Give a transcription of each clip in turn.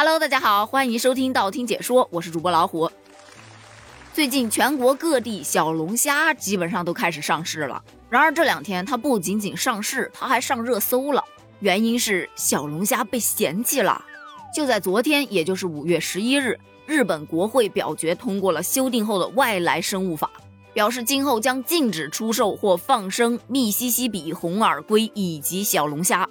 Hello，大家好，欢迎收听道听解说，我是主播老虎。最近全国各地小龙虾基本上都开始上市了，然而这两天它不仅仅上市，它还上热搜了。原因是小龙虾被嫌弃了。就在昨天，也就是五月十一日，日本国会表决通过了修订后的外来生物法，表示今后将禁止出售或放生密西西比红耳龟以及小龙虾。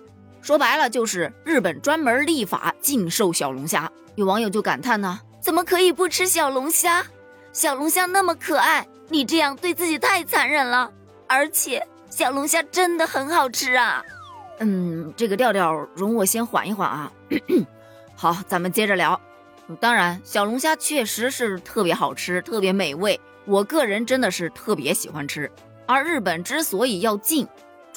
说白了就是日本专门立法禁售小龙虾，有网友就感叹呢：怎么可以不吃小龙虾？小龙虾那么可爱，你这样对自己太残忍了。而且小龙虾真的很好吃啊。嗯，这个调调容我先缓一缓啊。好，咱们接着聊。当然，小龙虾确实是特别好吃，特别美味，我个人真的是特别喜欢吃。而日本之所以要禁，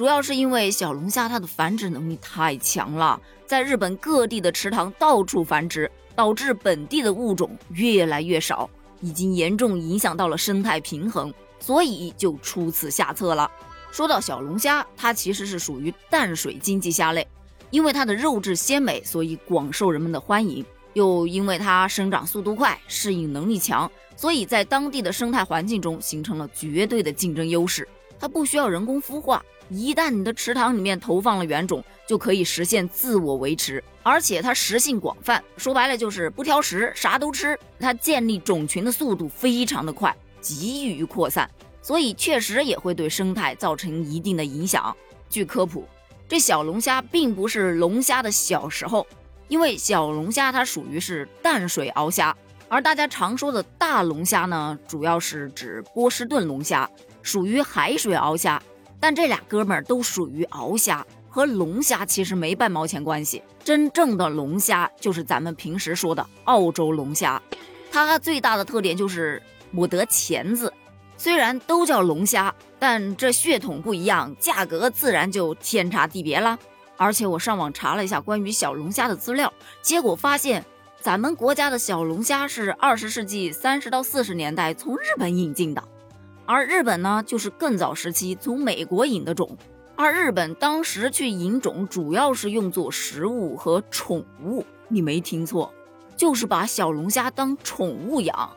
主要是因为小龙虾它的繁殖能力太强了，在日本各地的池塘到处繁殖，导致本地的物种越来越少，已经严重影响到了生态平衡，所以就出此下策了。说到小龙虾，它其实是属于淡水经济虾类，因为它的肉质鲜美，所以广受人们的欢迎；又因为它生长速度快，适应能力强，所以在当地的生态环境中形成了绝对的竞争优势。它不需要人工孵化。一旦你的池塘里面投放了原种，就可以实现自我维持，而且它食性广泛，说白了就是不挑食，啥都吃。它建立种群的速度非常的快，急于扩散，所以确实也会对生态造成一定的影响。据科普，这小龙虾并不是龙虾的小时候，因为小龙虾它属于是淡水鳌虾，而大家常说的大龙虾呢，主要是指波士顿龙虾，属于海水鳌虾。但这俩哥们儿都属于鳌虾，和龙虾其实没半毛钱关系。真正的龙虾就是咱们平时说的澳洲龙虾，它最大的特点就是没得钳子。虽然都叫龙虾，但这血统不一样，价格自然就天差地别了。而且我上网查了一下关于小龙虾的资料，结果发现咱们国家的小龙虾是二十世纪三十到四十年代从日本引进的。而日本呢，就是更早时期从美国引的种，而日本当时去引种，主要是用作食物和宠物。你没听错，就是把小龙虾当宠物养。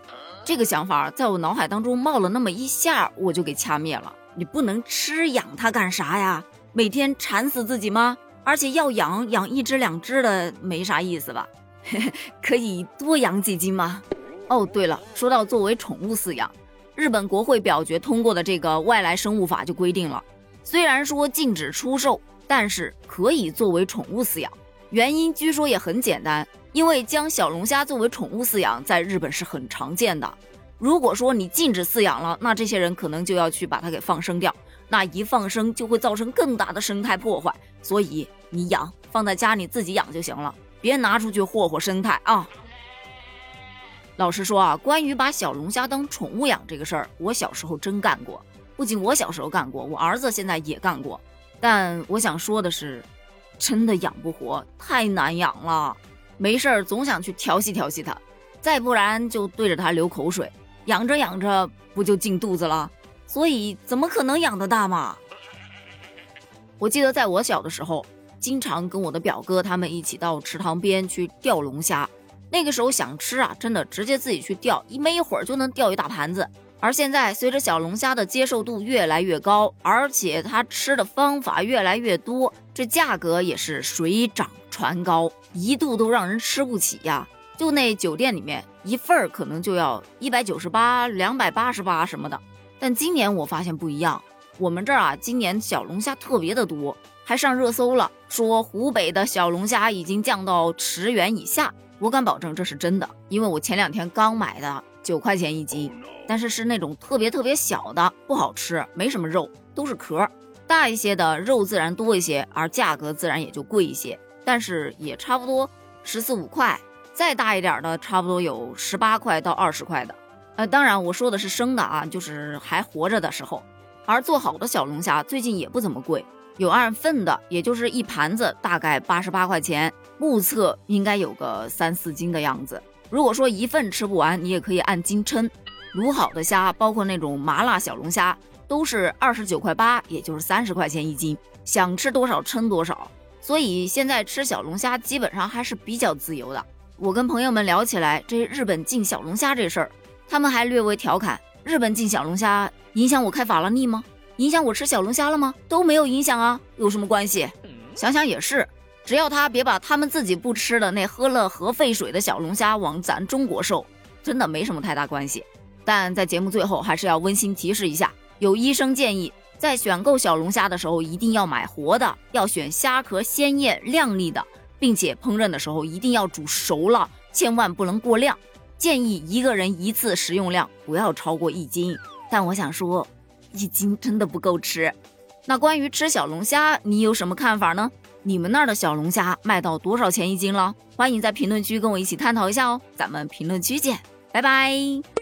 这个想法在我脑海当中冒了那么一下，我就给掐灭了。你不能吃养它干啥呀？每天馋死自己吗？而且要养养一只两只的，没啥意思吧？可以多养几斤吗？哦，对了，说到作为宠物饲养。日本国会表决通过的这个外来生物法就规定了，虽然说禁止出售，但是可以作为宠物饲养。原因据说也很简单，因为将小龙虾作为宠物饲养在日本是很常见的。如果说你禁止饲养了，那这些人可能就要去把它给放生掉，那一放生就会造成更大的生态破坏。所以你养放在家里自己养就行了，别拿出去霍霍生态啊。老实说啊，关于把小龙虾当宠物养这个事儿，我小时候真干过。不仅我小时候干过，我儿子现在也干过。但我想说的是，真的养不活，太难养了。没事儿总想去调戏调戏它，再不然就对着它流口水，养着养着不就进肚子了？所以怎么可能养得大嘛？我记得在我小的时候，经常跟我的表哥他们一起到池塘边去钓龙虾。那个时候想吃啊，真的直接自己去钓，一没一会儿就能钓一大盘子。而现在随着小龙虾的接受度越来越高，而且它吃的方法越来越多，这价格也是水涨船高，一度都让人吃不起呀。就那酒店里面一份儿可能就要一百九十八、两百八十八什么的。但今年我发现不一样，我们这儿啊，今年小龙虾特别的多，还上热搜了，说湖北的小龙虾已经降到十元以下。我敢保证这是真的，因为我前两天刚买的九块钱一斤，但是是那种特别特别小的，不好吃，没什么肉，都是壳。大一些的肉自然多一些，而价格自然也就贵一些，但是也差不多十四五块。再大一点的，差不多有十八块到二十块的。呃，当然我说的是生的啊，就是还活着的时候。而做好的小龙虾最近也不怎么贵。有按份的，也就是一盘子大概八十八块钱，目测应该有个三四斤的样子。如果说一份吃不完，你也可以按斤称。卤好的虾，包括那种麻辣小龙虾，都是二十九块八，也就是三十块钱一斤，想吃多少称多少。所以现在吃小龙虾基本上还是比较自由的。我跟朋友们聊起来这日本进小龙虾这事儿，他们还略微调侃：日本进小龙虾影响我开法拉利吗？影响我吃小龙虾了吗？都没有影响啊，有什么关系？想想也是，只要他别把他们自己不吃的那喝了核废水的小龙虾往咱中国售，真的没什么太大关系。但在节目最后还是要温馨提示一下，有医生建议在选购小龙虾的时候一定要买活的，要选虾壳鲜艳亮丽的，并且烹饪的时候一定要煮熟了，千万不能过量。建议一个人一次食用量不要超过一斤。但我想说。一斤真的不够吃。那关于吃小龙虾，你有什么看法呢？你们那儿的小龙虾卖到多少钱一斤了？欢迎在评论区跟我一起探讨一下哦。咱们评论区见，拜拜。